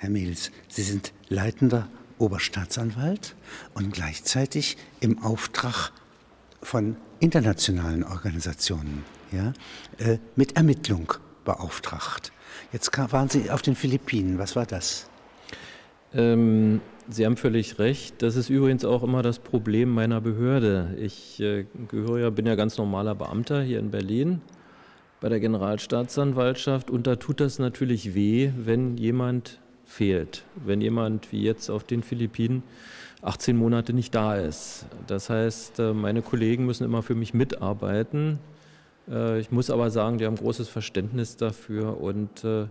Herr Mehls, Sie sind leitender Oberstaatsanwalt und gleichzeitig im Auftrag von internationalen Organisationen ja, äh, mit Ermittlung beauftragt. Jetzt waren Sie auf den Philippinen. Was war das? Ähm, Sie haben völlig recht. Das ist übrigens auch immer das Problem meiner Behörde. Ich äh, gehöre ja, bin ja ganz normaler Beamter hier in Berlin bei der Generalstaatsanwaltschaft und da tut das natürlich weh, wenn jemand fehlt, wenn jemand wie jetzt auf den Philippinen 18 Monate nicht da ist. Das heißt, äh, meine Kollegen müssen immer für mich mitarbeiten. Äh, ich muss aber sagen, die haben großes Verständnis dafür und äh,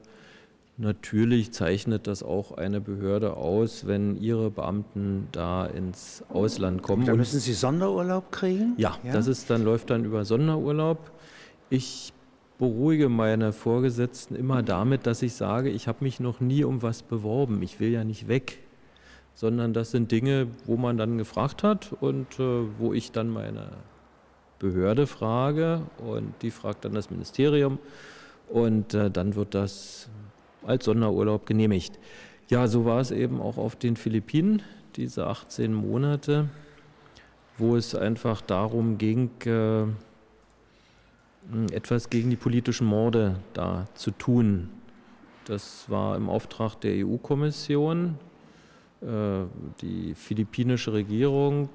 natürlich zeichnet das auch eine Behörde aus, wenn ihre Beamten da ins Ausland kommen. Da müssen Sie Sonderurlaub kriegen? Ja, ja, das ist dann läuft dann über Sonderurlaub. Ich beruhige meine Vorgesetzten immer damit, dass ich sage, ich habe mich noch nie um was beworben. Ich will ja nicht weg, sondern das sind Dinge, wo man dann gefragt hat und äh, wo ich dann meine Behörde frage und die fragt dann das Ministerium und äh, dann wird das als Sonderurlaub genehmigt. Ja, so war es eben auch auf den Philippinen, diese 18 Monate, wo es einfach darum ging, äh, etwas gegen die politischen Morde da zu tun. Das war im Auftrag der EU-Kommission. Äh, die philippinische Regierung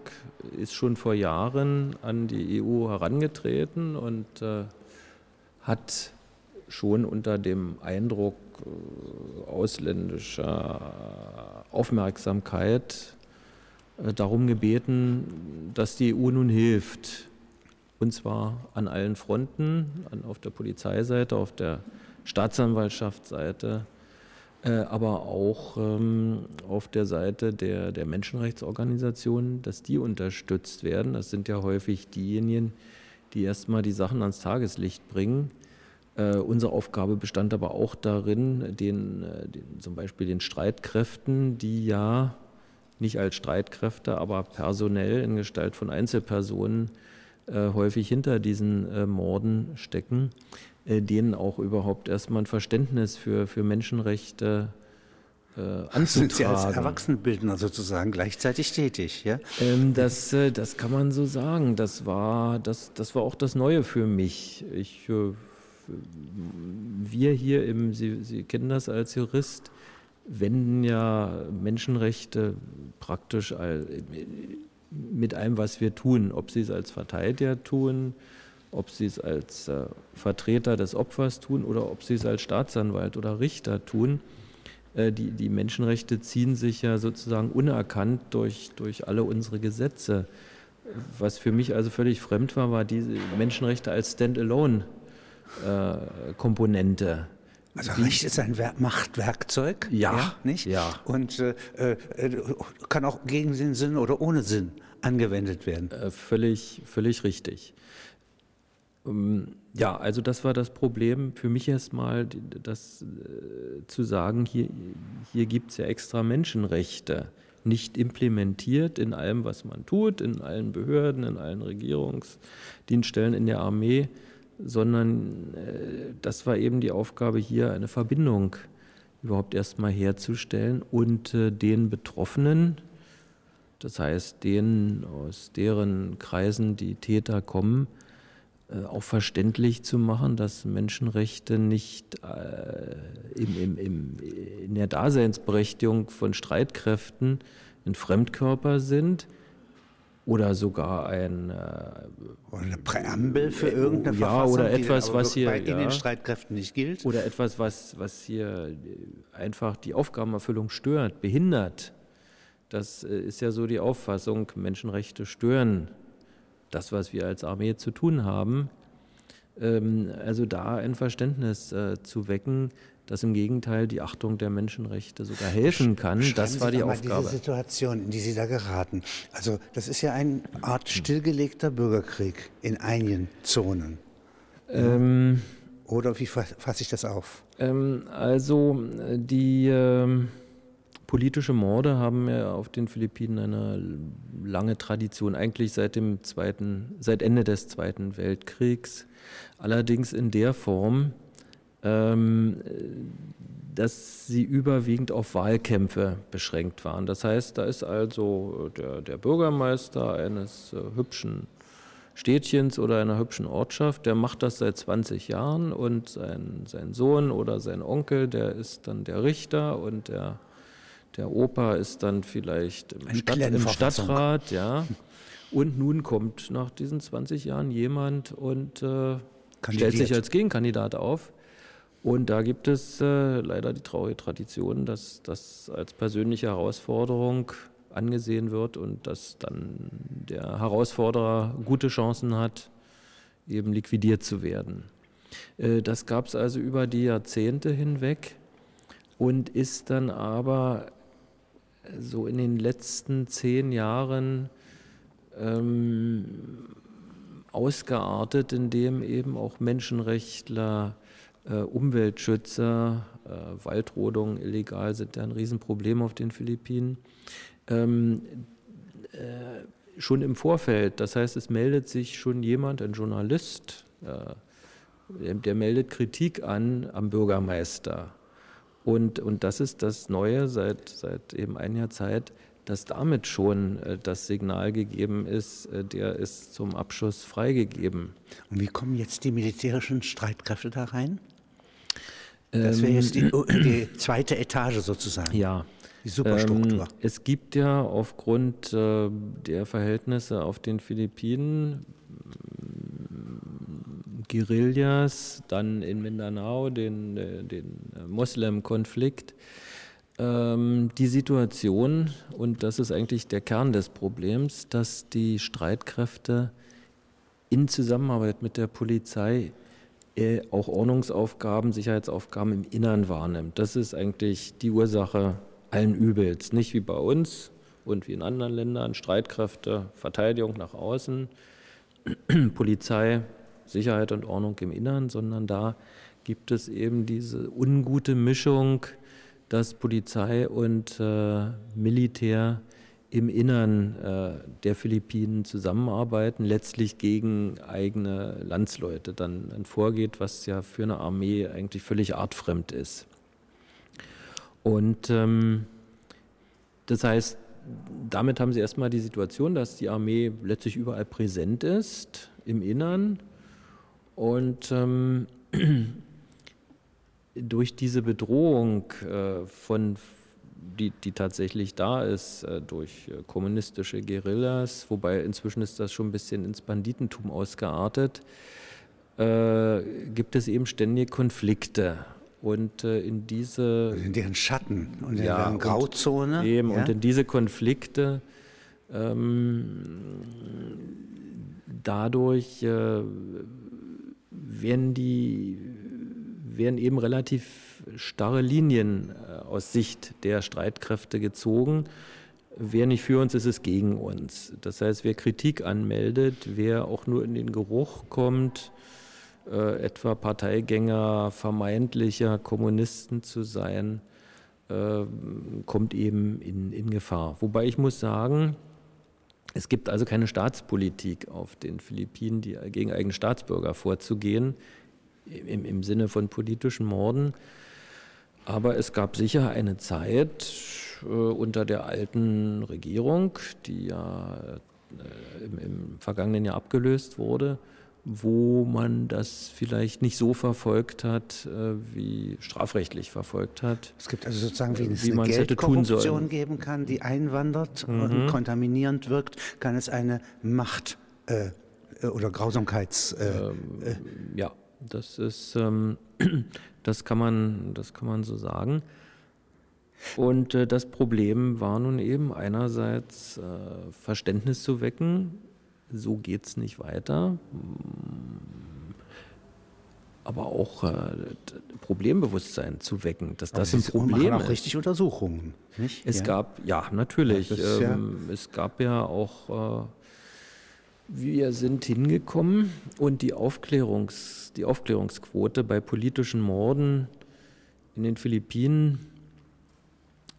ist schon vor Jahren an die EU herangetreten und äh, hat schon unter dem Eindruck äh, ausländischer Aufmerksamkeit darum gebeten, dass die EU nun hilft und zwar an allen Fronten, auf der Polizeiseite, auf der Staatsanwaltschaftsseite, äh, aber auch ähm, auf der Seite der, der Menschenrechtsorganisationen, dass die unterstützt werden. Das sind ja häufig diejenigen, die erstmal die Sachen ans Tageslicht bringen. Äh, unsere Aufgabe bestand aber auch darin, den, äh, den, zum Beispiel den Streitkräften, die ja nicht als Streitkräfte, aber personell in Gestalt von Einzelpersonen häufig hinter diesen äh, Morden stecken, äh, denen auch überhaupt erstmal ein Verständnis für, für Menschenrechte äh, anzutragen. Sind Sie als Erwachsenenbildner sozusagen gleichzeitig tätig, ja? Ähm, das, äh, das kann man so sagen. Das war, das, das war auch das Neue für mich. Ich, äh, wir hier im, Sie, Sie kennen das als Jurist, wenden ja Menschenrechte praktisch mit allem, was wir tun, ob sie es als Verteidiger tun, ob sie es als äh, Vertreter des Opfers tun oder ob sie es als Staatsanwalt oder Richter tun. Äh, die, die Menschenrechte ziehen sich ja sozusagen unerkannt durch, durch alle unsere Gesetze. Was für mich also völlig fremd war, war diese Menschenrechte als Standalone-Komponente. Äh, also Recht ist ein Machtwerkzeug, ja, ja, nicht? Ja. Und äh, äh, kann auch gegen den Sinn oder ohne Sinn angewendet werden. Äh, völlig, völlig richtig. Ähm, ja, also das war das Problem für mich erstmal, das äh, zu sagen, hier, hier gibt es ja extra Menschenrechte, nicht implementiert in allem, was man tut, in allen Behörden, in allen Regierungsdienststellen, in der Armee sondern äh, das war eben die Aufgabe hier, eine Verbindung überhaupt erstmal herzustellen und äh, den Betroffenen, das heißt denen, aus deren Kreisen die Täter kommen, äh, auch verständlich zu machen, dass Menschenrechte nicht äh, im, im, im, in der Daseinsberechtigung von Streitkräften ein Fremdkörper sind, oder sogar ein äh, oder eine Präambel für äh, irgendeine ja, Verfassung, oder etwas, die was hier bei ja, den Streitkräften nicht gilt. Oder etwas, was, was hier einfach die Aufgabenerfüllung stört, behindert. Das äh, ist ja so die Auffassung, Menschenrechte stören das, was wir als Armee zu tun haben. Ähm, also da ein Verständnis äh, zu wecken, dass im Gegenteil die Achtung der Menschenrechte sogar helfen kann. Schreiben das war Sie die Aufgabe. Diese Situation, in die Sie da geraten. Also das ist ja eine Art stillgelegter Bürgerkrieg in einigen Zonen. Ähm, Oder wie fasse ich das auf? Ähm, also die ähm, politische Morde haben ja auf den Philippinen eine lange Tradition, eigentlich seit dem zweiten, seit Ende des Zweiten Weltkriegs. Allerdings in der Form, dass sie überwiegend auf Wahlkämpfe beschränkt waren. Das heißt, da ist also der, der Bürgermeister eines äh, hübschen Städtchens oder einer hübschen Ortschaft, der macht das seit 20 Jahren und sein, sein Sohn oder sein Onkel, der ist dann der Richter und der, der Opa ist dann vielleicht im, Stadt, im Stadtrat, ja. Und nun kommt nach diesen 20 Jahren jemand und äh, stellt sich als Gegenkandidat auf. Und da gibt es äh, leider die traurige Tradition, dass das als persönliche Herausforderung angesehen wird und dass dann der Herausforderer gute Chancen hat, eben liquidiert zu werden. Äh, das gab es also über die Jahrzehnte hinweg und ist dann aber so in den letzten zehn Jahren ähm, ausgeartet, indem eben auch Menschenrechtler Umweltschützer, äh, Waldrodungen illegal sind ja ein Riesenproblem auf den Philippinen. Ähm, äh, schon im Vorfeld, das heißt, es meldet sich schon jemand, ein Journalist, äh, der, der, meldet Kritik an am Bürgermeister. Und, und das ist das Neue seit, seit eben ein Jahr Zeit, dass damit schon äh, das Signal gegeben ist, äh, der ist zum Abschuss freigegeben. Und wie kommen jetzt die militärischen Streitkräfte da rein? Das wäre jetzt die, ähm, die, zweite Etage sozusagen. Ja. Die Superstruktur. Ähm, es gibt ja aufgrund äh, der Verhältnisse auf den Philippinen Guerillas, dann in Mindanao den, äh, den Moslem-Konflikt, ähm, die Situation, und das ist eigentlich der Kern des Problems, dass die Streitkräfte in Zusammenarbeit mit der Polizei äh, auch Ordnungsaufgaben, Sicherheitsaufgaben im Innern wahrnimmt. Das ist eigentlich die Ursache allen Übels. Nicht wie bei uns und wie in anderen Ländern Streitkräfte, Verteidigung nach außen, Polizei, Sicherheit und Ordnung im Innern, sondern da gibt es eben diese ungute Mischung, dass Polizei und äh, Militär im Innern äh, der Philippinen zusammenarbeiten, letztlich gegen eigene Landsleute dann, dann, vorgeht, was ja für eine Armee eigentlich völlig artfremd ist. Und ähm, das heißt, damit haben sie erstmal die Situation, dass die Armee letztlich überall präsent ist im Innern und ähm, durch diese Bedrohung äh, von die, die tatsächlich da ist äh, durch äh, kommunistische Guerillas, wobei inzwischen ist das schon ein bisschen ins Banditentum ausgeartet, äh, gibt es eben ständige Konflikte. Und äh, in diese. Also in deren Schatten und in ja, deren Grauzone. Und eben, ja? und in diese Konflikte ähm, dadurch äh, werden die werden eben relativ starre Linien äh, aus Sicht der Streitkräfte gezogen. Wer nicht für uns ist, ist gegen uns. Das heißt, wer Kritik anmeldet, wer auch nur in den Geruch kommt, äh, etwa Parteigänger vermeintlicher Kommunisten zu sein, äh, kommt eben in, in Gefahr. Wobei ich muss sagen, es gibt also keine Staatspolitik auf den Philippinen, die gegen eigene Staatsbürger vorzugehen im, im Sinne von politischen Morden. Aber es gab sicher eine Zeit äh, unter der alten Regierung, die ja äh, im, im, vergangenen Jahr abgelöst wurde, wo man das vielleicht nicht so verfolgt hat, äh, wie strafrechtlich verfolgt hat. Es gibt also sozusagen, wie es wie eine Geldkorruption geben kann, die einwandert mhm. und kontaminierend wirkt, kann es eine Macht- oder Grausamkeits... Äh, ähm, ja, das ist, ähm, das kann man, das kann man so sagen. Und äh, das Problem war nun eben einerseits äh, Verständnis zu wecken, so geht es nicht weiter, aber auch äh, Problembewusstsein zu wecken, dass das ein Problem auch richtig Untersuchungen, nicht? Es ja. gab, ja, natürlich. Ja, ähm, ja es gab ja auch äh, wir sind hingekommen und die, Aufklärungs, die Aufklärungsquote bei politischen Morden in den Philippinen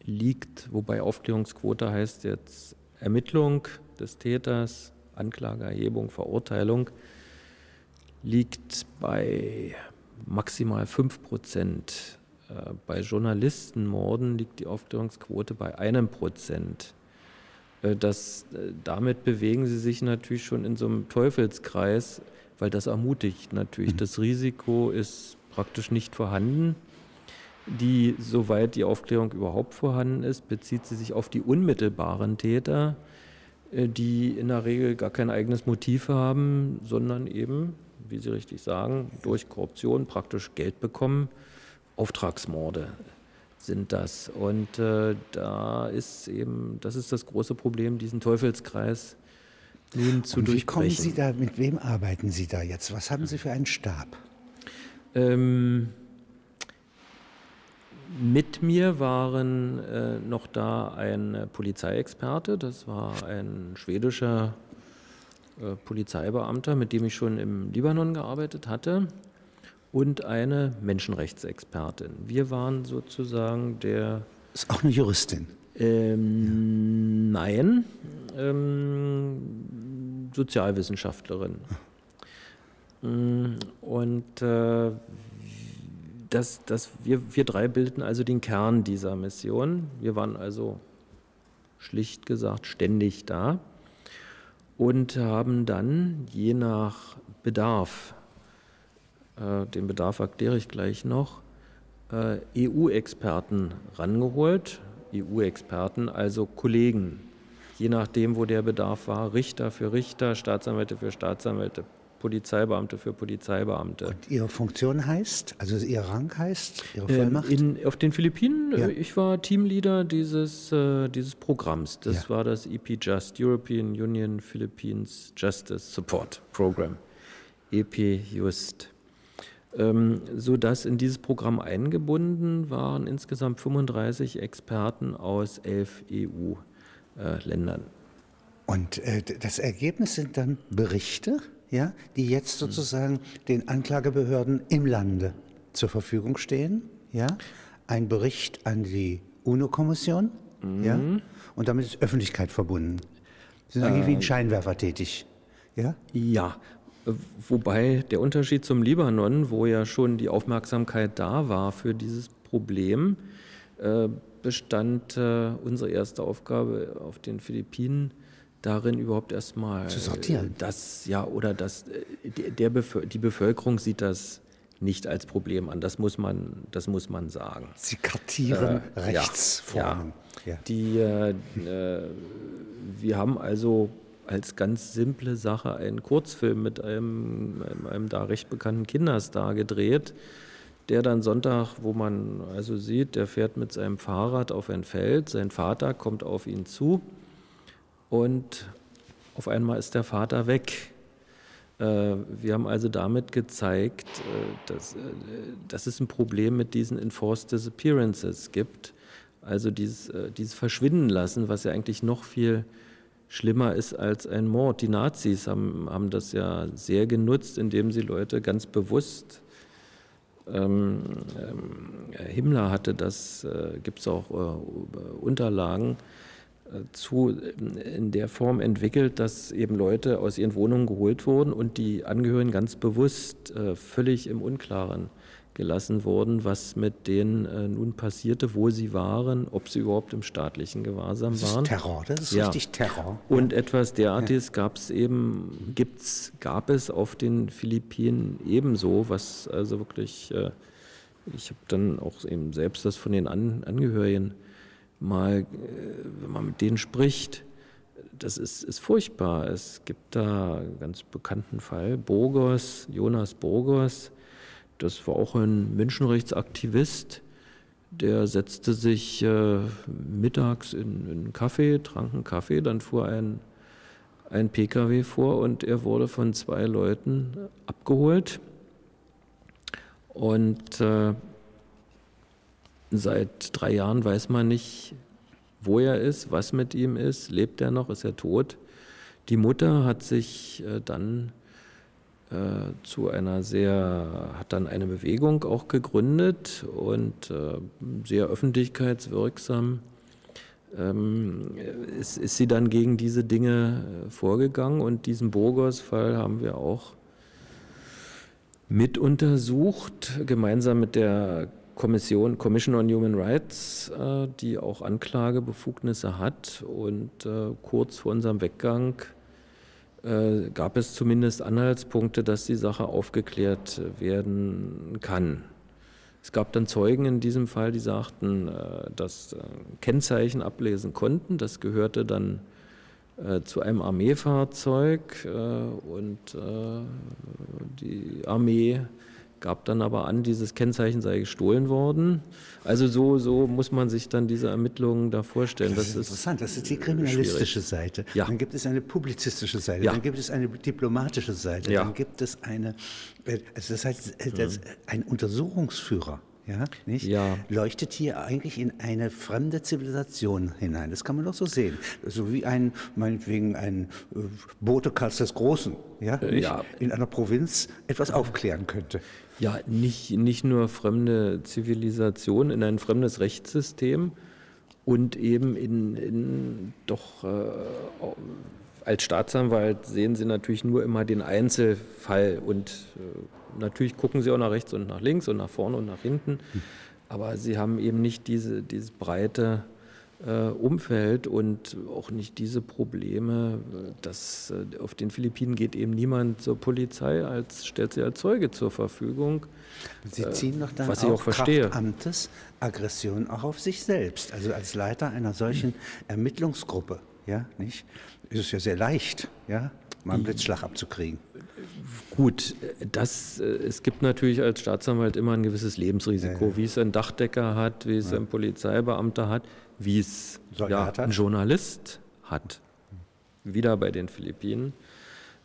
liegt, wobei Aufklärungsquote heißt jetzt Ermittlung des Täters, Anklageerhebung, Verurteilung, liegt bei maximal 5 Prozent. Äh, bei Journalistenmorden liegt die Aufklärungsquote bei einem Prozent. Äh, das, äh, damit bewegen sie sich natürlich schon in so einem Teufelskreis, weil das ermutigt natürlich. Mhm. Das Risiko ist praktisch nicht vorhanden. Die, soweit die Aufklärung überhaupt vorhanden ist, bezieht sie sich auf die unmittelbaren Täter, die in der Regel gar kein eigenes Motiv haben, sondern eben, wie Sie richtig sagen, durch Korruption praktisch Geld bekommen. Auftragsmorde sind das. Und äh, da ist eben, das ist das große Problem, diesen Teufelskreis nun zu Und wie durchbrechen. kommen Sie da, mit wem arbeiten Sie da jetzt? Was haben Sie für einen Stab? Ähm, mit mir waren äh, noch da ein Polizeiexperte, das war ein schwedischer äh, Polizeibeamter, mit dem ich schon im Libanon gearbeitet hatte und eine Menschenrechtsexpertin. Wir waren sozusagen der. Ist auch eine Juristin? Ähm, ja. Nein, ähm, Sozialwissenschaftlerin. Mm, und äh, das, das, wir, wir drei bildeten also den Kern dieser Mission. Wir waren also schlicht gesagt ständig da und haben dann je nach Bedarf äh, den Bedarf erkläre ich gleich noch, äh, EU-Experten rangeholt. EU-Experten, also Kollegen, je nachdem, wo der Bedarf war, Richter für Richter, Staatsanwälte für Staatsanwälte, Polizeibeamte für Polizeibeamte. Und Ihre Funktion heißt, also Ihr Rang heißt, Ihre ähm, Vollmacht? Ähm, in, auf den Philippinen, ja. ich war Teamleader dieses, äh, dieses Programms. Das ja. war das EP Just, European Union Philippines Justice Support Program. EP Just ähm, sodass in dieses Programm eingebunden waren insgesamt 35 Experten aus elf EU-Ländern. Und äh, das Ergebnis sind dann Berichte, ja, die jetzt sozusagen den Anklagebehörden im Lande zur Verfügung stehen. Ja? Ein Bericht an die UNO-Kommission mhm. ja? und damit ist Öffentlichkeit verbunden. Sie sind eigentlich äh, wie ein Scheinwerfer tätig. Ja? Ja, Wobei der Unterschied zum Libanon, wo ja schon die Aufmerksamkeit da war für dieses Problem, äh, bestand äh, unsere erste Aufgabe auf den Philippinen darin überhaupt erstmal zu sortieren. Das ja oder das der Bevölker die Bevölkerung sieht das nicht als Problem an. Das muss man das muss man sagen. Sie kartieren äh, Rechtsformen. Ja, ja. Die äh, wir haben also als ganz simple Sache einen Kurzfilm mit einem, einem da recht bekannten Kinderstar gedreht, der dann Sonntag, wo man also sieht, der fährt mit seinem Fahrrad auf ein Feld, sein Vater kommt auf ihn zu und auf einmal ist der Vater weg. Äh, wir haben also damit gezeigt, äh, dass, äh, dass es ein Problem mit diesen Enforced Disappearances gibt. Also dieses, dieses Verschwinden lassen, was ja eigentlich noch viel schlimmer ist als ein Mord. Die Nazis haben, haben das ja sehr genutzt, indem sie Leute ganz bewusst ähm, ähm, Himmler hatte das, äh, gibt es auch äh, Unterlagen äh, zu, in der Form entwickelt, dass eben Leute aus ihren Wohnungen geholt wurden und die Angehörigen ganz bewusst äh, völlig im Unklaren gelassen wurden, was mit denen äh, nun passierte, wo sie waren, ob sie überhaupt im staatlichen Gewahrsam das waren. Das ist Terror, das ist ja. richtig Terror. Und etwas derartiges ja. gab es eben, gibt's, gab es auf den Philippinen ebenso, was also wirklich, äh, ich habe dann auch eben selbst das von den An Angehörigen mal, äh, wenn man mit denen spricht, das ist, ist furchtbar. Es gibt da einen ganz bekannten Fall, Burgos, Jonas Burgos, das war auch ein Menschenrechtsaktivist, der setzte sich äh, mittags in, einen Kaffee, trank einen Kaffee, dann fuhr ein, ein Pkw vor und er wurde von zwei Leuten abgeholt. Und äh, seit drei Jahren weiß man nicht, wo er ist, was mit ihm ist, lebt er noch, ist er tot. Die Mutter hat sich äh, dann zu einer sehr, hat dann eine Bewegung auch gegründet und äh, sehr öffentlichkeitswirksam ähm, ist, ist, sie dann gegen diese Dinge äh, vorgegangen und diesen Burgos-Fall haben wir auch mit untersucht, gemeinsam mit der Kommission, Commission on Human Rights, äh, die auch Anklagebefugnisse hat. Und äh, kurz vor unserem Weggang äh, gab es zumindest Anhaltspunkte, dass die Sache aufgeklärt werden kann. Es gab dann Zeugen in diesem Fall, die sagten, dass Kennzeichen ablesen konnten. Das gehörte dann zu einem Armeefahrzeug und die Armee gab dann aber an, dieses Kennzeichen sei gestohlen worden. Also so, so muss man sich dann diese Ermittlungen da vorstellen. Das, das ist interessant, das ist die kriminalistische schwierig. Seite. Ja. Dann gibt es eine publizistische Seite, ja. dann gibt es eine diplomatische Seite, ja. dann gibt es eine, äh, also das heißt, äh, das, ein Untersuchungsführer ja, nicht? Ja. leuchtet hier eigentlich in eine fremde Zivilisation hinein. Das kann man doch so sehen. So wie ein, meinetwegen ein äh, Bote Karls des Großen, ja, äh, ja, in einer Provinz etwas aufklären könnte. Ja, nicht, nicht nur fremde Zivilisation in ein fremdes Rechtssystem und eben in, in doch äh, als Staatsanwalt sehen Sie natürlich nur immer den Einzelfall und äh, natürlich gucken sie auch nach rechts und nach links und nach vorne und nach hinten, aber sie haben eben nicht diese, dieses breite Umfeld und auch nicht diese Probleme, dass äh, auf den Philippinen geht eben niemand zur Polizei, als stellt sie als Zeuge zur Verfügung. Sie ziehen doch dann was auch, ich auch verstehe. Amtes Aggression auch auf sich selbst. Also als Leiter einer solchen Ermittlungsgruppe, ja, nicht? Ist es ja sehr leicht, ja, mal einen Blitzschlag abzukriegen. Gut, das, äh, es gibt natürlich als Staatsanwalt immer ein gewisses Lebensrisiko, ja, ja. wie es ein Dachdecker hat, wie es ja. ein Polizeibeamter hat, wie es ja, ein Journalist hat. Wieder bei den Philippinen.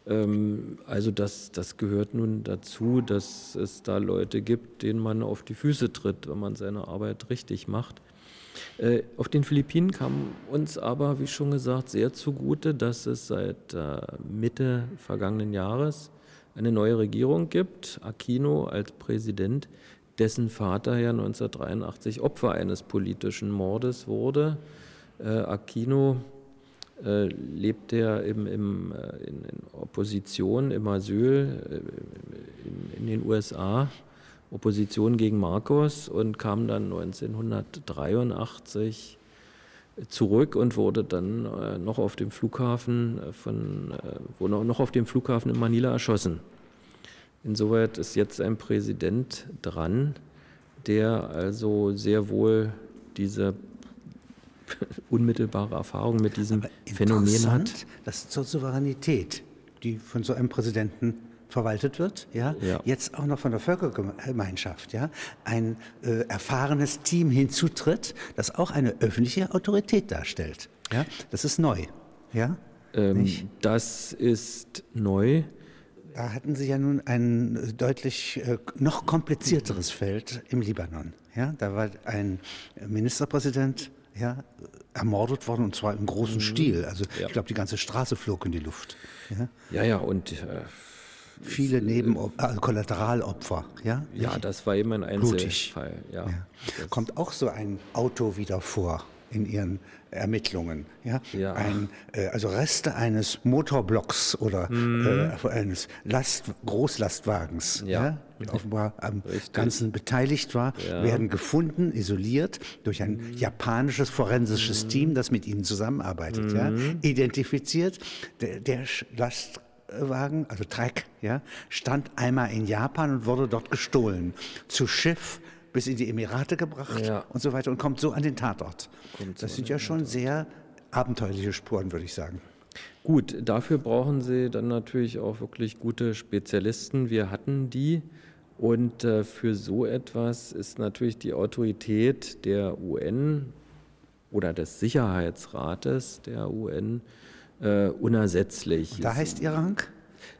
Ähm, also das, das gehört nun dazu, dass es da Leute gibt, denen man auf die Füße tritt, wenn man seine Arbeit richtig macht. Äh, auf den Philippinen kam uns aber, wie schon gesagt, sehr zugute, dass es seit äh, Mitte vergangenen Jahres eine neue Regierung gibt, Aquino als Präsident, dessen Vater ja 1983 Opfer eines politischen Mordes wurde. Äh, Aquino äh, lebt er im, im, äh, in, in, Opposition, im Asyl äh, in, in, den USA Opposition gegen Marcos und kam dann 1983 zurück und wurde dann äh, noch auf dem Flughafen äh, von, wurde noch auf dem Flughafen in Manila erschossen. Insoweit ist jetzt ein Präsident dran, der also sehr wohl diese unmittelbare Erfahrung mit diesem Phänomen hat. Das ist zur Souveränität, die von so einem Präsidenten verwaltet wird, ja? ja, jetzt auch noch von der Völkergemeinschaft, ja, ein äh, erfahrenes Team hinzutritt, das auch eine öffentliche Autorität darstellt. Ja? Das ist neu. Ja? Ähm, das ist neu. Da hatten Sie ja nun ein deutlich äh, noch komplizierteres Feld im Libanon. Ja? Da war ein Ministerpräsident ja, ermordet worden und zwar im großen mhm. Stil. Also ja. ich glaube, die ganze Straße flog in die Luft. Ja, ja, ja und äh, viele Nebenopfer, also Kollateralopfer. Ja, ja das war eben ein Einzelfall. Ja. Kommt auch so ein Auto wieder vor in Ihren Ermittlungen. Ja? ja. Ein, äh, also Reste eines Motorblocks oder mhm. äh, eines Last, Großlastwagens, ja. ja die offenbar am Richtig. Ganzen beteiligt war, ja. werden gefunden, isoliert durch ein mhm. japanisches forensisches mhm. Team, das mit ihnen zusammenarbeitet. Ja? Mhm. Identifiziert. Der, der Last Wagen, also Treck, ja, stand einmal in Japan und wurde dort gestohlen. Zu Schiff bis in die Emirate gebracht ja. und so weiter und kommt so an den Tatort. Kommt das so sind ja schon Tatort. sehr abenteuerliche Spuren, würde ich sagen. Gut, dafür brauchen Sie dann natürlich auch wirklich gute Spezialisten. Wir hatten die. Und äh, für so etwas ist natürlich die Autorität der UN oder des Sicherheitsrates der UN äh, unersetzlich. Und da heißt Ihr Rang?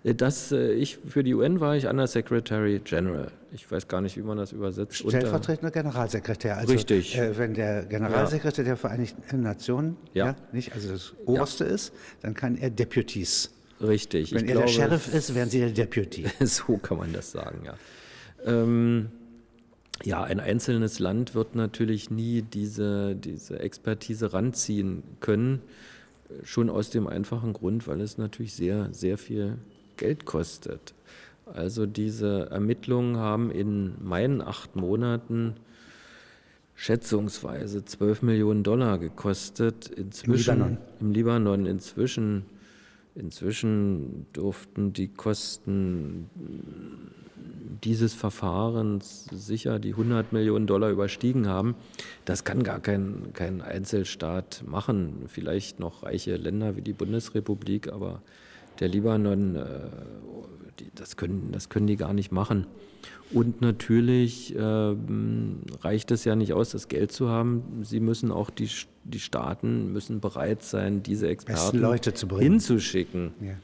Äh, das, äh, ich, für die UN war ich Under Secretary General. Ich weiß gar nicht, wie man das übersetzt. Stellvertretender Generalsekretär. Also, Richtig. Äh, wenn der Generalsekretär ja. der Vereinigten Nationen ja. ja. nicht, also das Oberste ja. ist, dann kann er Deputies. Richtig. Wenn ich er glaube, der Sheriff ist, wären Sie der Deputy. so kann man das sagen, ja. Ähm, ja, ein einzelnes Land wird natürlich nie diese, diese Expertise ranziehen können. Schon aus dem einfachen Grund, weil es natürlich sehr, sehr viel Geld kostet. Also diese Ermittlungen haben in meinen acht Monaten schätzungsweise 12 Millionen Dollar gekostet. Inzwischen, Im Libanon. Im Libanon inzwischen, inzwischen durften die Kosten dieses Verfahrens sicher die 100 Millionen Dollar überstiegen haben. Das kann gar kein, kein Einzelstaat machen. Vielleicht noch reiche Länder wie die Bundesrepublik, aber der Libanon, äh, das, können, das können die gar nicht machen. Und natürlich äh, reicht es ja nicht aus, das Geld zu haben. Sie müssen auch die, die Staaten müssen bereit sein, diese Experten hinzuschicken. Ja.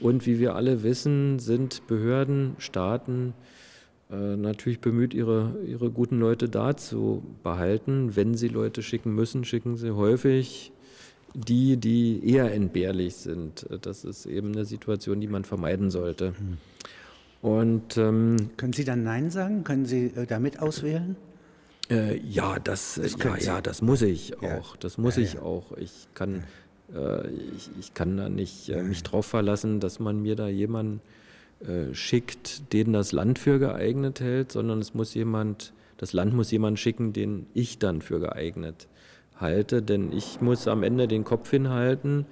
Und wie wir alle wissen, sind Behörden, Staaten natürlich bemüht, ihre, ihre guten Leute da zu behalten. Wenn sie Leute schicken müssen, schicken sie häufig die, die eher entbehrlich sind. Das ist eben eine Situation, die man vermeiden sollte. Mhm. Und, ähm, Können Sie dann Nein sagen? Können Sie äh, damit auswählen? Äh, ja, das, das ja, ja, das muss ich ja. auch. Das muss ja, ich auch. Ich kann, äh, ich, ich, kann da nicht äh, mich drauf verlassen, dass man mir da jemanden äh, schickt, den das Land für geeignet hält, sondern es muss jemand, das Land muss jemanden schicken, den ich dann für geeignet halte. Denn ich muss am Ende den Kopf hinhalten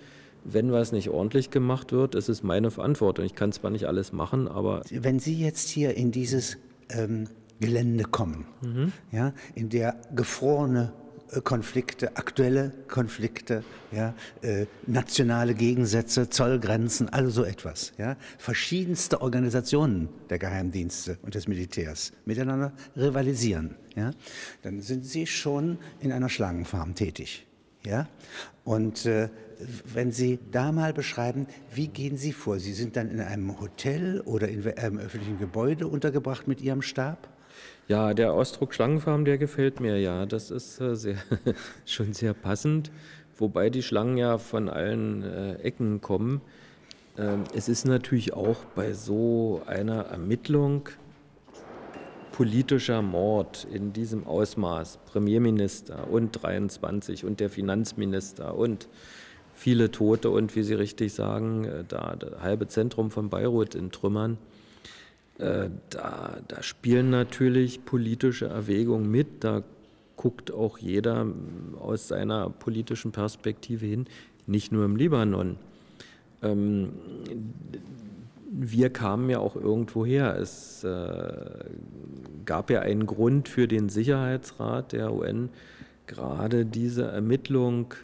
wenn was nicht ordentlich gemacht wird, ist es meine Verantwortung. Ich kann zwar nicht alles machen, aber. Wenn Sie jetzt hier in dieses ähm, Gelände kommen, mhm. ja, in der gefrorene Konflikte, aktuelle Konflikte, ja, äh, nationale Gegensätze, Zollgrenzen, all so etwas. Ja, verschiedenste Organisationen der Geheimdienste und des Militärs miteinander rivalisieren. Ja, dann sind Sie schon in einer Schlangenfarm tätig. Ja, und äh, wenn Sie da mal beschreiben, wie gehen Sie vor? Sie sind dann in einem Hotel oder in einem öffentlichen Gebäude untergebracht mit Ihrem Stab? Ja, der Ausdruck Schlangenfarm, der gefällt mir ja. Das ist äh, sehr, schon sehr passend, wobei die Schlangen ja von allen äh, Ecken kommen. Ähm, es ist natürlich auch bei so einer Ermittlung politischer Mord in diesem Ausmaß, Premierminister und 23 und der Finanzminister und viele Tote und wie Sie richtig sagen, äh, da das halbe Zentrum von Beirut in Trümmern. Äh, da, da spielen natürlich politische Erwägungen mit. Da guckt auch jeder aus seiner politischen Perspektive hin, nicht nur im Libanon. Ähm, wir kamen ja auch irgendwo her. Es äh, gab ja einen Grund für den Sicherheitsrat der UN, gerade diese Ermittlung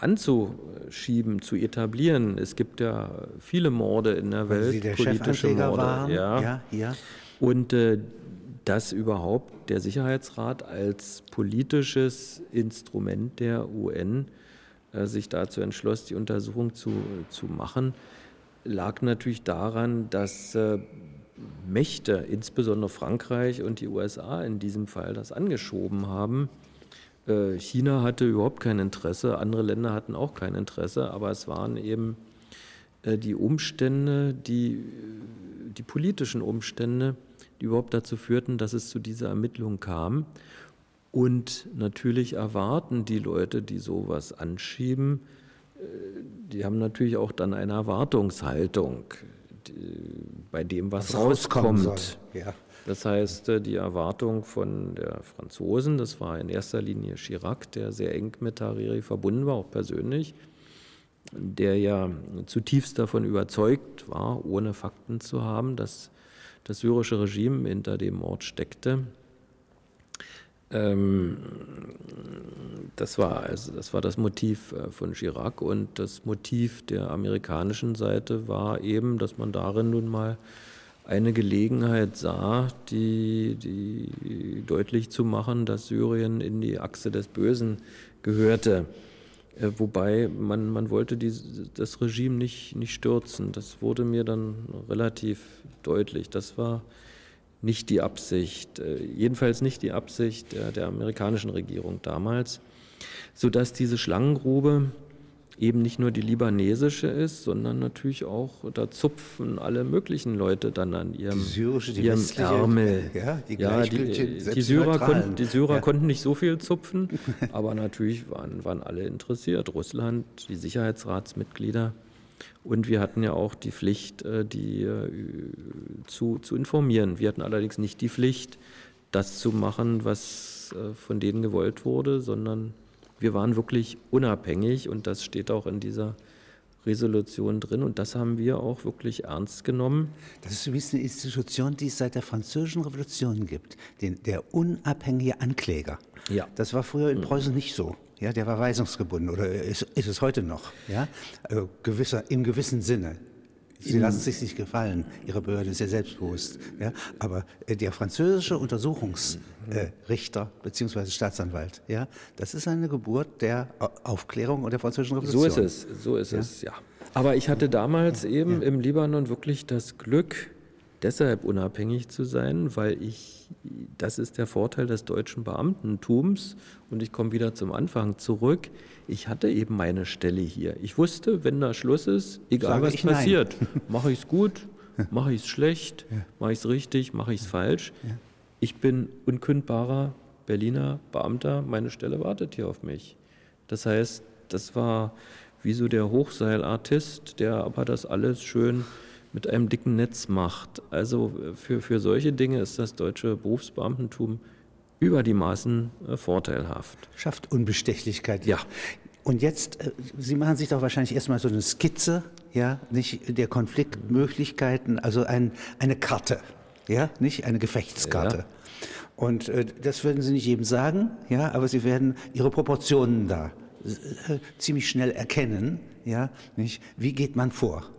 anzuschieben, zu etablieren. Es gibt ja viele Morde in der Weil Welt, Sie der politische Morde. Waren. Ja. Ja, ja. Und äh, dass überhaupt der Sicherheitsrat als politisches Instrument der UN äh, sich dazu entschloss, die Untersuchung zu, zu machen, lag natürlich daran, dass äh, Mächte, insbesondere Frankreich und die USA in diesem Fall, das angeschoben haben äh, China hatte überhaupt kein Interesse, andere Länder hatten auch kein Interesse, aber es waren eben äh, die Umstände, die, die politischen Umstände, die überhaupt dazu führten, dass es zu dieser Ermittlung kam. Und natürlich erwarten die Leute, die sowas anschieben, äh, die haben natürlich auch dann eine Erwartungshaltung bei dem, was, was rauskommt. Ja. Das heißt, äh, die Erwartung von der Franzosen, das war in erster Linie Chirac, der sehr eng mit Hariri verbunden war, auch persönlich, der ja zutiefst davon überzeugt war, ohne Fakten zu haben, dass das syrische Regime hinter dem Mord steckte. Ähm, das, war also, das war das Motiv äh, von Chirac und das Motiv der amerikanischen Seite war eben, dass man darin nun mal eine Gelegenheit sah, die, die deutlich zu machen, dass Syrien in die Achse des Bösen gehörte. Äh, wobei man, man wollte die, das Regime nicht, nicht stürzen. Das wurde mir dann relativ deutlich. Das war nicht die Absicht, äh, jedenfalls nicht die Absicht der, der amerikanischen Regierung damals, sodass diese Schlangengrube eben nicht nur die libanesische ist, sondern natürlich auch, da zupfen alle möglichen Leute dann an ihrem, die syrische, die ihrem Ärmel. Ja, die, ja, die, die Syrer, konnten, die Syrer ja. konnten nicht so viel zupfen, aber natürlich waren, waren alle interessiert. Russland, die Sicherheitsratsmitglieder. Und wir hatten ja auch die Pflicht, äh, die äh, zu, zu informieren. Wir hatten allerdings nicht die Pflicht, das zu machen, was äh, von denen gewollt wurde, sondern wir waren wirklich unabhängig und das steht auch in dieser Resolution drin und das haben wir auch wirklich ernst genommen. Das ist übrigens eine Institution, die es seit der Französischen Revolution gibt, den, der unabhängige Ankläger. Ja. Das war früher in Preußen nicht so. Ja, der war weisungsgebunden oder ist, ist es heute noch. Ja, also gewisser, im gewissen Sinne. Sie lassen sich nicht gefallen. Ihre Behörde ist ja selbstbewusst. Ja? Aber äh, der französische Untersuchungsrichter äh, bzw. Staatsanwalt, ja, das ist eine Geburt der Aufklärung und der französischen Revolution. So ist es, so ist ja? es, ja. Aber ich hatte damals eben im Libanon wirklich das Glück, deshalb unabhängig zu sein, weil ich, das ist der Vorteil des deutschen Beamtentums und ich komme wieder zum Anfang zurück, ich hatte eben meine Stelle hier. Ich wusste, wenn da Schluss ist, egal Sage was passiert, mache ich es gut, mache ich es schlecht, ja. mache ich es richtig, mache ich es falsch. Ja. Ich bin unkündbarer Berliner Beamter, meine Stelle wartet hier auf mich. Das heißt, das war wie so der Hochseilartist, der aber das alles schön mit einem dicken Netz macht. Also für, für solche Dinge ist das deutsche Berufsbeamtentum über die Maßen äh, vorteilhaft. Schafft Unbestechlichkeit. Ja. Und jetzt, äh, Sie machen sich doch wahrscheinlich erstmal so eine Skizze, ja, nicht der Konfliktmöglichkeiten, also ein, eine Karte, ja, nicht eine Gefechtskarte. Ja. Und äh, das würden Sie nicht jedem sagen, ja, aber Sie werden Ihre Proportionen da äh, ziemlich schnell erkennen, ja, nicht? Wie geht man vor?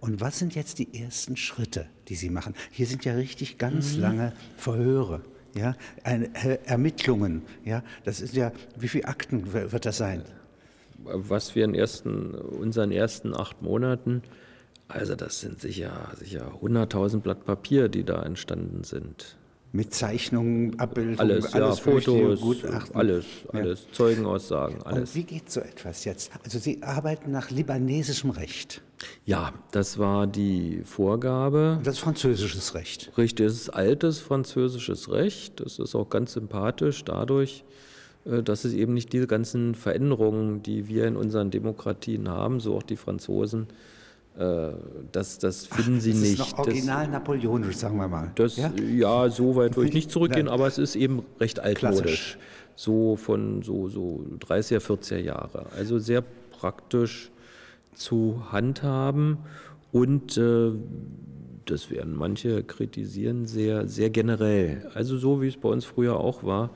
Und was sind jetzt die ersten Schritte, die Sie machen? Hier sind ja richtig ganz mhm. lange Verhöre ja, äh, Ermittlungen, ja, das ist ja, wie viele Akten wird das sein? Was wir in ersten, unseren ersten acht Monaten, also das sind sicher, sicher 100.000 Blatt Papier, die da entstanden sind. Mit Zeichnungen, Abbildungen, alles, alles ja, Fotos, Gutachten. alles, alles, ja. Zeugenaussagen, alles. Und wie geht so etwas jetzt? Also Sie arbeiten nach libanesischem Recht. Ja, das war die Vorgabe. Das ist französisches Recht. Richtig, es ist altes französisches Recht. Das ist auch ganz sympathisch dadurch, äh, dass es eben nicht diese ganzen Veränderungen, die wir in unseren Demokratien haben, so auch die Franzosen, das, das finden Ach, sie das nicht. Das ist noch original das, napoleonisch, sagen wir mal. Das, ja? ja, so weit würde ich nicht zurückgehen, aber es ist eben recht altmodisch. Klassisch. So von so, so 30er, 40er Jahre. Also sehr praktisch zu handhaben und äh, das werden manche kritisieren, sehr, sehr generell. Also so wie es bei uns früher auch war.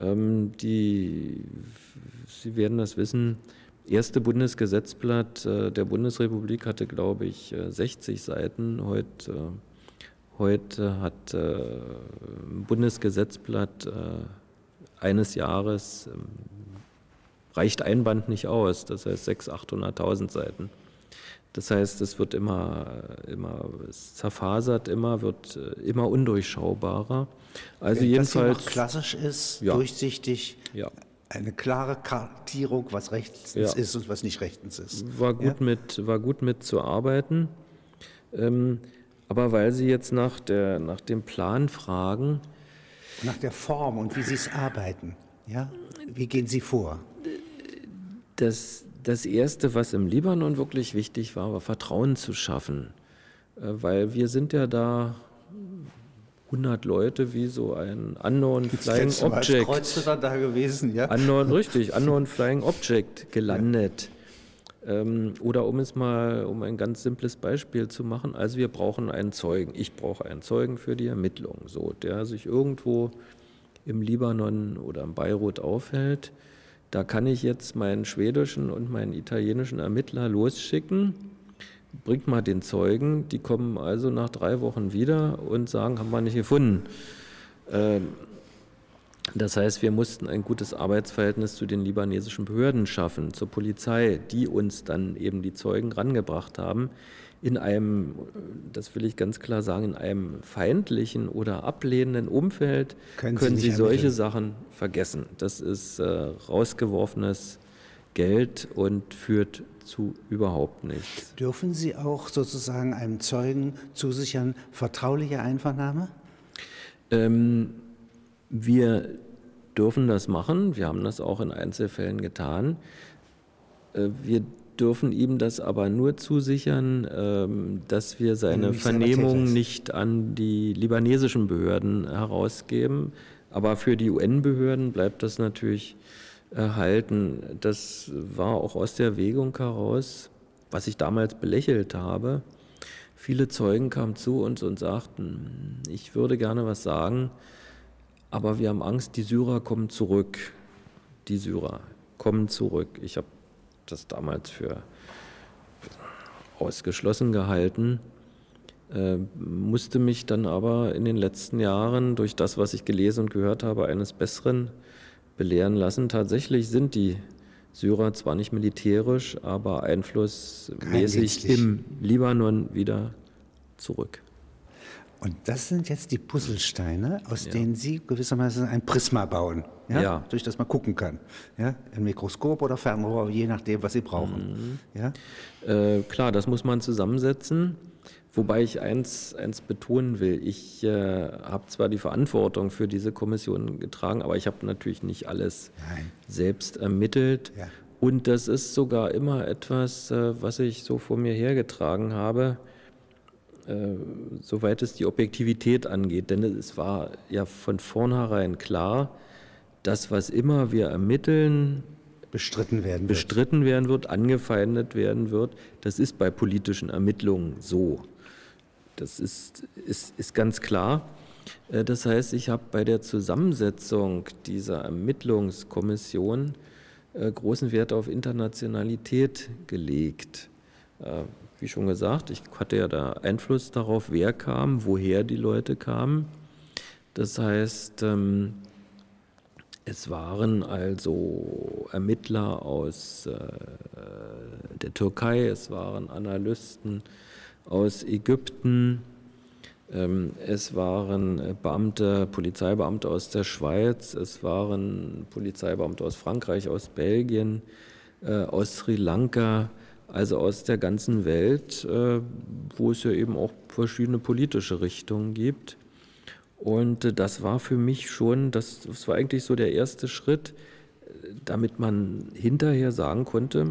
Ähm, die, Sie werden das wissen, erste Bundesgesetzblatt äh, der Bundesrepublik hatte, glaube ich, 60 äh, Seiten. Heute, äh, heute hat ein Bundesgesetzblatt eines Jahres ähm, reicht ein Band nicht aus, das heißt 600.000, 800.000 Seiten. Das heißt, es wird immer, immer es zerfasert, immer wird immer undurchschaubarer. Also Wenn jedenfalls das klassisch ist, ja. durchsichtig. Ja eine klare Kartierung, was rechtens ja. ist und was nicht rechtens ist. War gut, ja? mit, war gut mitzuarbeiten. Ähm, aber weil Sie jetzt nach, der, nach dem Plan fragen. Nach der Form und wie Sie es arbeiten. Ja? Wie gehen Sie vor? Das, das Erste, was im Libanon wirklich wichtig war, war Vertrauen zu schaffen. Äh, weil wir sind ja da 100 Leute wie so ein Unknown Flying Object. Kreuzer da gewesen, ja? Unknown, richtig, Unknown Flying Object gelandet. Ja. Ähm, oder um es mal, um ein ganz simples Beispiel zu machen, also wir brauchen einen Zeugen. Ich brauche einen Zeugen für die Ermittlung, so, der sich irgendwo im Libanon oder im Beirut aufhält. Da kann ich jetzt meinen schwedischen und meinen italienischen Ermittler losschicken bringt mal den Zeugen, die kommen also nach drei Wochen wieder und sagen, haben wir nicht gefunden. Ähm, das heißt, wir mussten ein gutes Arbeitsverhältnis zu den libanesischen Behörden schaffen, zur Polizei, die uns dann eben die Zeugen rangebracht haben. In einem, das will ich ganz klar sagen, in einem feindlichen oder ablehnenden Umfeld können, können Sie, Sie solche Sachen vergessen. Das ist äh, rausgeworfenes Geld und führt zu überhaupt nichts. Dürfen Sie auch sozusagen einem Zeugen zusichern, vertrauliche Einvernahme? Ähm, wir dürfen das machen. Wir haben das auch in Einzelfällen getan. Äh, wir dürfen ihm das aber nur zusichern, ähm, dass wir seine Vernehmung nicht an die libanesischen Behörden herausgeben. Aber für die UN-Behörden bleibt das natürlich erhalten. Das war auch aus der Erwägung heraus, was ich damals belächelt habe. Viele Zeugen kamen zu uns und sagten, ich würde gerne was sagen, aber wir haben Angst, die Syrer kommen zurück. Die Syrer kommen zurück. Ich habe das damals für ausgeschlossen gehalten, äh, musste mich dann aber in den letzten Jahren durch das, was ich gelesen und gehört habe, eines Besseren belehren lassen. Tatsächlich sind die Syrer zwar nicht militärisch, aber einflussmäßig im Libanon wieder zurück. Und das sind jetzt die Puzzlesteine, aus ja. denen Sie gewissermaßen ein Prisma bauen, ja? ja? durch das man gucken kann. Ja? Ein Mikroskop oder Fernrohr, je nachdem, was Sie brauchen. Mhm. Ja? Äh, klar, das muss man zusammensetzen. Wobei ich eins, eins betonen will, ich äh, habe zwar die Verantwortung für diese Kommission getragen, aber ich habe natürlich nicht alles Nein. selbst ermittelt. Ja. Und das ist sogar immer etwas, äh, was ich so vor mir hergetragen habe, äh, soweit es die Objektivität angeht. Denn es war ja von vornherein klar, dass was immer wir ermitteln, bestritten werden wird. bestritten werden wird, angefeindet werden wird. Das ist bei politischen Ermittlungen so. Das ist, ist, ist ganz klar. Äh, das heißt, ich habe bei der Zusammensetzung dieser Ermittlungskommission äh, großen Wert auf Internationalität gelegt. Äh, wie schon gesagt, ich hatte ja da Einfluss darauf, wer kam, woher die Leute kamen. Das heißt, ähm, es waren also Ermittler aus der Türkei, es waren Analysten aus Ägypten. Ähm, es waren äh, Beamte, Polizeibeamte aus der Schweiz, es waren Polizeibeamte aus Frankreich, aus Belgien, äh, aus Sri Lanka, also aus der ganzen Welt, äh, wo es ja eben auch verschiedene politische Richtungen gibt. Und das war für mich schon, das, das war eigentlich so der erste Schritt, damit man hinterher sagen konnte,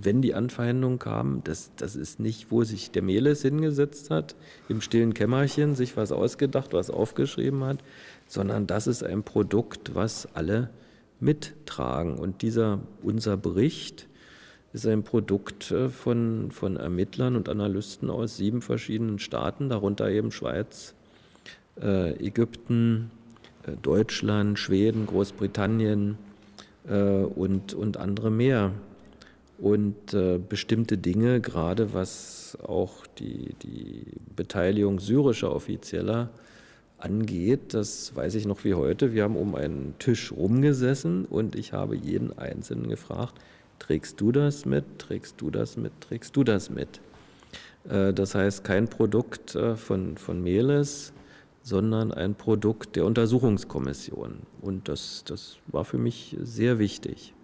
wenn die Anfeindung kam, das, das ist nicht, wo sich der Meles hingesetzt hat, im stillen Kämmerchen sich was ausgedacht, was aufgeschrieben hat, sondern das ist ein Produkt, was alle mittragen. Und dieser, unser Bericht ist ein Produkt äh, von, von Ermittlern und Analysten aus sieben verschiedenen Staaten, darunter eben Schweiz, äh, Ägypten, äh, Deutschland, Schweden, Großbritannien und, und andere mehr. Und äh, bestimmte Dinge, gerade was auch die, die Beteiligung syrischer Offizieller angeht, das weiß ich noch wie heute. Wir haben um einen Tisch rumgesessen und ich habe jeden Einzelnen gefragt, trägst du das mit, trägst du das mit, trägst du das mit? Äh, das heißt, kein Produkt äh, von, von Meles, sondern ein Produkt der Untersuchungskommission. Und das, das war für mich sehr wichtig.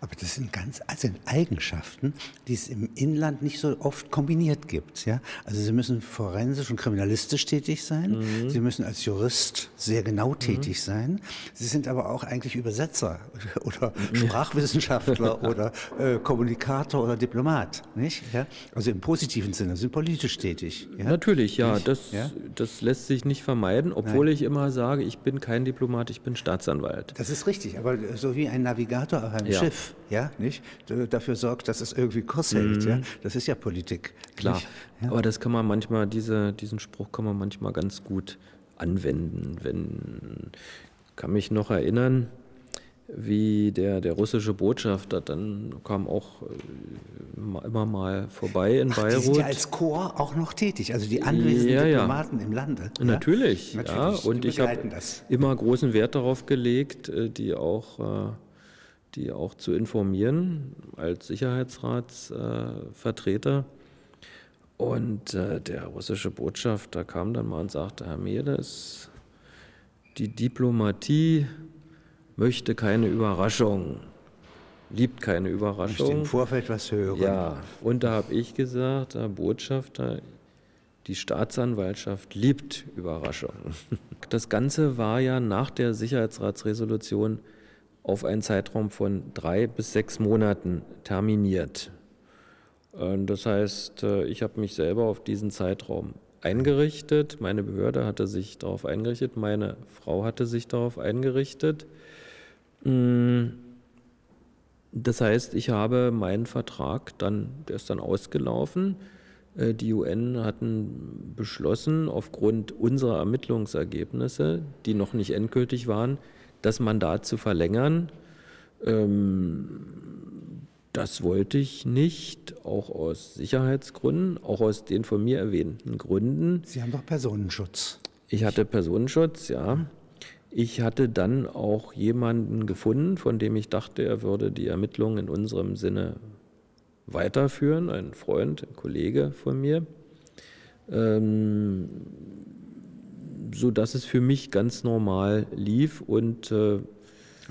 Aber das sind ganz also Eigenschaften, die es im Inland nicht so oft kombiniert gibt. Ja? Also Sie müssen forensisch und kriminalistisch tätig sein. Mhm. Sie müssen als Jurist sehr genau tätig mhm. sein. Sie sind aber auch eigentlich Übersetzer oder Sprachwissenschaftler oder äh, Kommunikator oder Diplomat. Nicht? Ja? Also im positiven Sinne, Sie sind politisch tätig. Ja? Natürlich, ja. Das, ja. das lässt sich nicht vermeiden, obwohl Nein. ich immer sage, ich bin kein Diplomat, ich bin Staatsanwalt. Das ist richtig, aber so wie ein Navigator auf einem ja. Schiff Schiff, ja, nicht? Dafür sorgt, dass es irgendwie Kurs hält, mhm. ja. Das ist ja Politik. Klar. Ja. Aber das kann man manchmal, diese, diesen Spruch kann man manchmal ganz gut anwenden. Wenn, kann mich noch erinnern, wie der, der russische Botschafter dann kam auch äh, immer mal vorbei in Ach, Beirut. Die sind ja als Chor auch noch tätig, also die anwesenden ja, Diplomaten ja. im Lande. Natürlich, ja, Natürlich. ja. Und ich habe immer großen Wert darauf gelegt, äh, die auch äh, die auch zu informieren als Sicherheitsratsvertreter. Äh, und äh, der russische Botschafter kam dann mal und sagte, Herr Medes, die Diplomatie möchte keine Überraschung, liebt keine Überraschung. Ich im Vorfeld was hören. Ja, und da habe ich gesagt, Herr Botschafter, die Staatsanwaltschaft liebt Überraschungen. Das Ganze war ja nach der Sicherheitsratsresolution auf einen Zeitraum von drei bis sechs Monaten terminiert. Das heißt, äh, ich habe mich selber auf diesen Zeitraum eingerichtet, meine Behörde hatte sich darauf eingerichtet, meine Frau hatte sich darauf eingerichtet. Mm, das heißt, ich habe meinen Vertrag dann, der ist dann ausgelaufen. Äh, die UN hatten beschlossen, aufgrund unserer Ermittlungsergebnisse, die noch nicht endgültig waren, das Mandat zu verlängern. Ähm, das wollte ich nicht, auch aus Sicherheitsgründen, auch aus den von mir erwähnten Gründen. Sie haben doch Personenschutz. Ich hatte Personenschutz, ja. Ich hatte dann auch jemanden gefunden, von dem ich dachte, er würde die Ermittlungen in unserem Sinne weiterführen, ein Freund, ein Kollege von mir, ähm, so dass es für mich ganz normal lief und äh,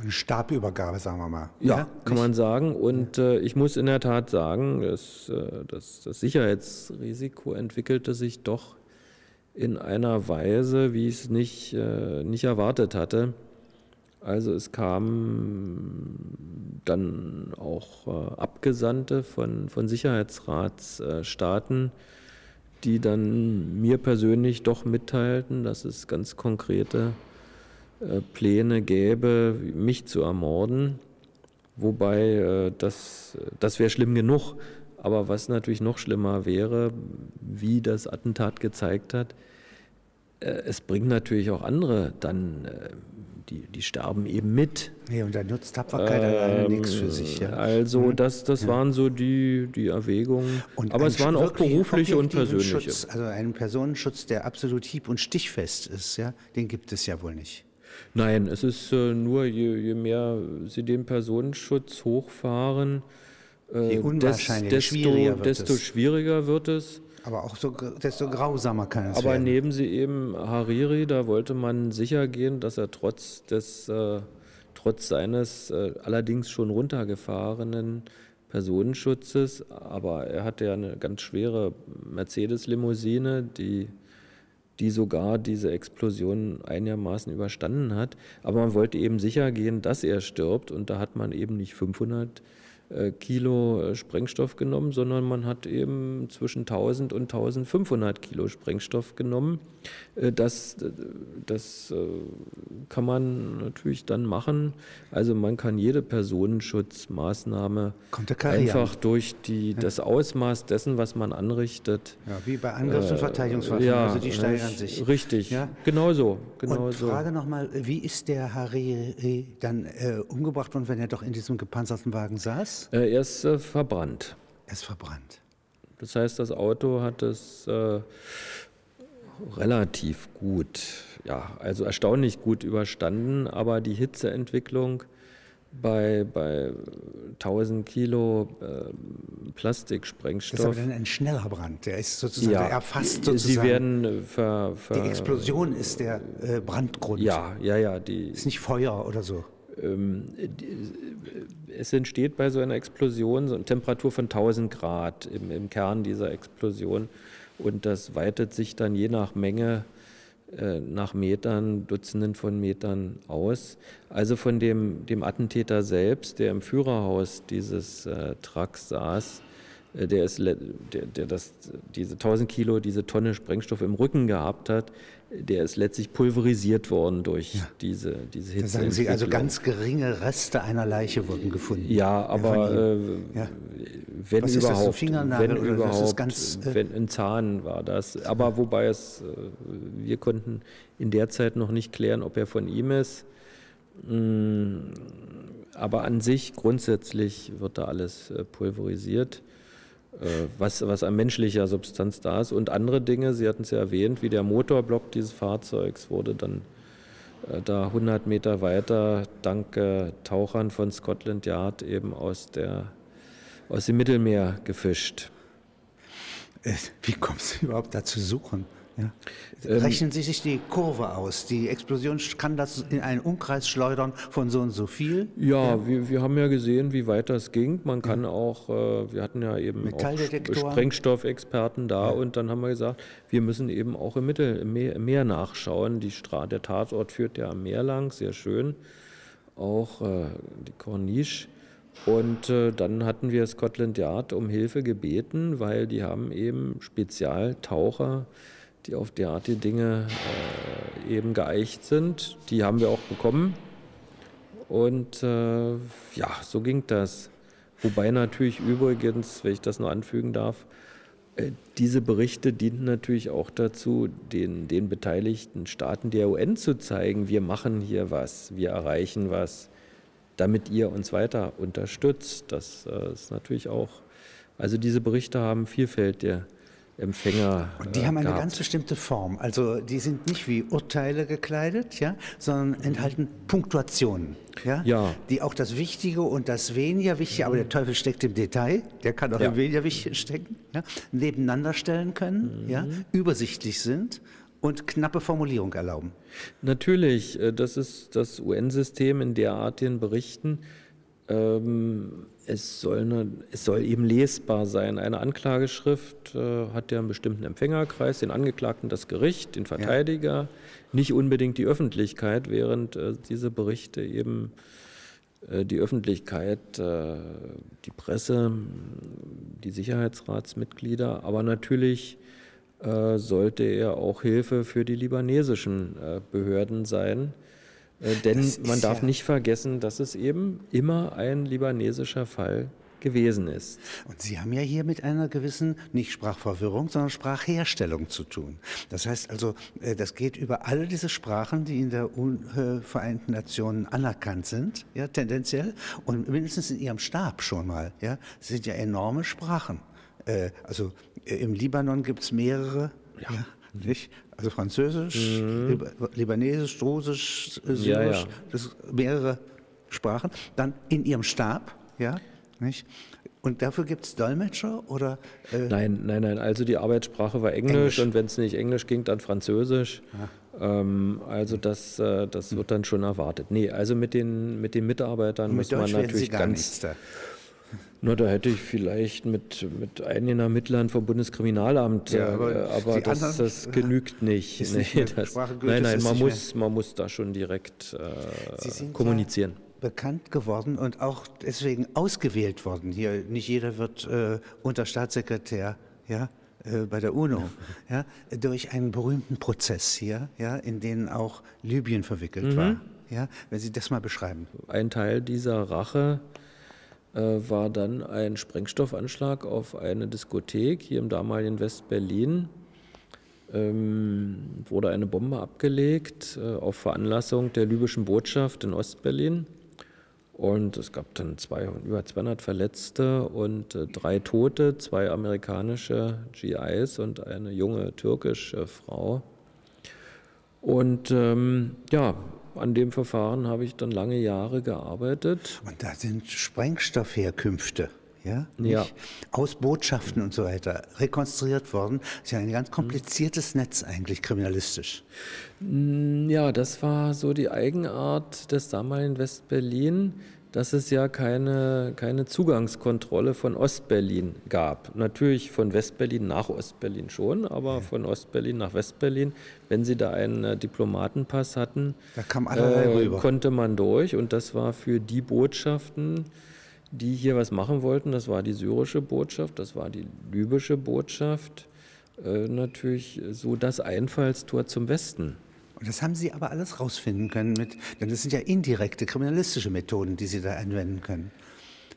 eine Stabübergabe, sagen wir mal. Ja, ja kann man sagen. Und äh, ich muss in der Tat sagen, dass, äh, dass das Sicherheitsrisiko entwickelte sich doch in einer Weise, wie ich es nicht, äh, nicht erwartet hatte. Also es kamen dann auch äh, Abgesandte von, von Sicherheitsratsstaaten, die dann mir persönlich doch mitteilten, dass es ganz konkrete äh, Pläne gäbe, mich zu ermorden. Wobei äh, das, das wäre schlimm genug. Aber was natürlich noch schlimmer wäre, wie das Attentat gezeigt hat, äh, es bringt natürlich auch andere dann, die, die sterben eben mit. Nee, und da nutzt Tapferkeit ähm, alleine nichts für sich. Ja. Also mhm. das, das ja. waren so die, die Erwägungen. Und Aber es waren auch berufliche und persönliche. Schutz, also einen Personenschutz, der absolut hieb- und stichfest ist, ja, den gibt es ja wohl nicht. Nein, es ist äh, nur, je, je, mehr Sie den Personenschutz hochfahren, äh, des, desto, schwieriger desto schwieriger wird es. Aber auch so, desto grausamer kann es Aber werden. nehmen Sie eben Hariri, da wollte man sicher gehen, dass er trotz des, äh, trotz seines äh, allerdings schon runtergefahrenen Personenschutzes, aber er hatte ja eine ganz schwere Mercedes-Limousine, die die sogar diese Explosion einigermaßen überstanden hat. Aber man wollte eben sicher gehen, dass er stirbt und da hat man eben nicht 500 äh, Kilo äh, Sprengstoff genommen, sondern man hat eben zwischen 1000 und 1500 Kilo Sprengstoff genommen. Äh, das, das kann man natürlich dann machen. Also man kann jede Personenschutzmaßnahme einfach durch die, das Ausmaß dessen, was man anrichtet. Ja, wie bei Angriffs- und Verteidigungswaffen, ja, also die steigern sich. Richtig, ja? genau so. Genau und Frage nochmal, wie ist der Hariri dann äh, umgebracht worden, wenn er doch in diesem gepanzerten Wagen saß? Äh, er ist äh, verbrannt. Er ist verbrannt. Das heißt, das Auto hat es äh, relativ gut, ja, also erstaunlich gut überstanden, aber die Hitzeentwicklung bei, bei 1000 Kilo äh, Plastiksprengstoff. Das ist aber dann ein schneller Brand. Der ist sozusagen, ja, der erfasst sozusagen. Sie werden ver, ver, Die Explosion ist der äh, Brandgrund. Ja, ja, ja. Die, ist nicht Feuer oder so. Ähm, es entsteht bei so einer Explosion so eine Temperatur von 1000 Grad im, im, Kern dieser Explosion und das weitet sich dann je nach Menge äh, nach Metern, Dutzenden von Metern aus. Also von dem, dem Attentäter selbst, der im Führerhaus dieses äh, Trucks saß, äh, der, ist, der, der das, diese 1000 Kilo, diese Tonne Sprengstoff im Rücken gehabt hat, der ist letztlich pulverisiert worden durch ja. diese, diese Hitze. Da sagen Sie also ganz geringe Reste einer Leiche wurden gefunden. Ja, aber äh, ja. wenn Was überhaupt, ist das, wenn überhaupt, ganz, äh wenn ein Zahn war das. Aber wobei es, äh, wir konnten in der Zeit noch nicht klären, ob er von ihm ist. Mm, aber an sich grundsätzlich wird da alles äh, pulverisiert. Äh, was, was an menschlicher Substanz da ist. Und andere Dinge, Sie hatten es ja erwähnt, wie der Motorblock dieses Fahrzeugs wurde dann äh, da 100 Meter weiter dank äh, Tauchern von Scotland Yard eben aus, der, aus dem Mittelmeer gefischt. Wie kommst du überhaupt da zu suchen? Ja. Ähm, Rechnen Sie sich die Kurve aus. Die Explosion kann das in einen Umkreis schleudern von so und so viel. Ja, ja. Wir, wir haben ja gesehen, wie weit das ging. Man kann ja. auch, äh, wir hatten ja eben auch Sprengstoffexperten da und dann haben wir gesagt, wir müssen eben auch im Mittel, im Meer, im Meer nachschauen. Die Stra der Tatort führt ja am Meer lang, sehr schön. auch äh, die Corniche. Und äh, dann hatten wir Scotland Yard um Hilfe gebeten, weil die haben eben Spezialtaucher, die auf derartige Dinge äh, eben geeicht sind. Die haben wir auch bekommen. Und äh, ja, so ging das. Wobei natürlich übrigens, wenn ich das noch anfügen darf, äh, diese Berichte dienten natürlich auch dazu, den, den beteiligten Staaten der UN zu zeigen, wir machen hier was, wir erreichen was, damit ihr uns weiter unterstützt. Das äh, ist natürlich auch, also diese Berichte haben vielfältige Empfänger. Und die äh, haben eine gehabt. ganz bestimmte Form. Also die sind nicht wie Urteile gekleidet, ja, sondern enthalten Punktuationen, ja, Ja. die auch das Wichtige und das weniger Wichtige, aber der Teufel steckt im Detail, der kann auch Ja. im weniger Wichtigen stecken, ja, nebeneinander stellen können, ja, übersichtlich sind und knappe Formulierung erlauben. Natürlich, äh, das ist das UN-System in derartigen Berichten. Ähm, es, soll eine, es soll eben lesbar sein. Eine Anklageschrift äh, hat ja einen bestimmten Empfängerkreis, den Angeklagten, das Gericht, den Verteidiger, nicht unbedingt die Öffentlichkeit, während äh, diese Berichte eben äh, die Öffentlichkeit, äh, die Presse, die Sicherheitsratsmitglieder, aber natürlich äh, sollte er auch Hilfe für die libanesischen äh, Behörden sein. Äh, Denn man darf ja- nicht vergessen, dass es eben immer ein libanesischer Fall gewesen ist. Und Sie haben ja hier mit einer gewissen, nicht Sprachverwirrung, sondern Sprachherstellung zu tun. Das heißt also, äh, das geht über all diese Sprachen, die in der Un Vereinten Nationen anerkannt sind, ja, tendenziell, und mindestens in Ihrem Stab schon mal, ja, das sind ja enorme Sprachen. Äh, Also im Libanon gibt es mehrere, ja. Nicht? Also Französisch, Lib Libanesisch, Russisch, Mhm. Ja, Syrisch, ja. das mehrere Sprachen. Dann in Ihrem Stab, ja, nicht? Und dafür gibt es Dolmetscher oder äh, Nein, nein, nein. Also die Arbeitssprache war Englisch, Englisch. und wenn es nicht Englisch ging, dann Französisch. Ähm, also das, äh, das wird dann schon erwartet. Nee, also mit den, mit den Mitarbeitern mit muss man Deutsch Sie natürlich gar ganz. nichts da? Na, da hätte ich vielleicht mit, mit einigen Ermittlern vom Bundeskriminalamt, Ja, äh, aber aber, die das, anderen- das genügt nicht. Ist nicht gültig, nein, nein, man muss, man muss da schon direkt Sie sind äh, kommunizieren. bekannt geworden und auch deswegen ausgewählt worden. Hier nicht jeder wird äh, Unterstaatssekretär, ja, äh, bei der UNO, ja, durch einen berühmten Prozess hier, ja, in den auch Libyen verwickelt war. Ja, wenn Sie das mal beschreiben. Ein Teil dieser Rache äh, war dann ein Sprengstoffanschlag auf eine Diskothek hier im damaligen West-Berlin. Ähm, wurde eine Bombe abgelegt äh, auf Veranlassung der libyschen Botschaft in Ostberlin. Und es gab dann zwei, über 200 Verletzte und äh, drei Tote, zwei amerikanische GIs und eine junge türkische Frau. Und ähm, ja, an dem Verfahren habe ich dann lange Jahre gearbeitet. Und da sind Sprengstoffherkünfte, ja, Ja. aus Botschaften und so weiter rekonstruiert worden. Das ist ja ein ganz kompliziertes Netz eigentlich kriminalistisch. Ja, das war so die Eigenart des damaligen Westberlin, dass es ja keine, keine Zugangskontrolle von Ostberlin gab. Natürlich von Westberlin nach Ostberlin schon, aber von Ostberlin nach Westberlin, wenn sie da einen äh, Diplomatenpass hatten, Da kam allerlei äh, konnte man durch. Und das war für die Botschaften, die hier was machen wollten, das war die syrische Botschaft, das war die libysche Botschaft, äh, natürlich so das Einfallstor zum Westen. Das haben Sie aber alles rausfinden können mit, denn das sind ja indirekte kriminalistische Methoden, die Sie da anwenden können.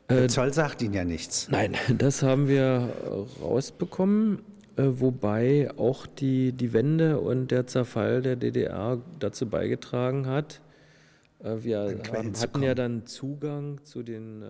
Der Zoll sagt Ihnen ja nichts. Nein, das haben wir äh, rausbekommen, äh, wobei auch die, die Wende und der Zerfall der DDR dazu beigetragen hat. Äh, Wir hatten ja dann Zugang zu den äh,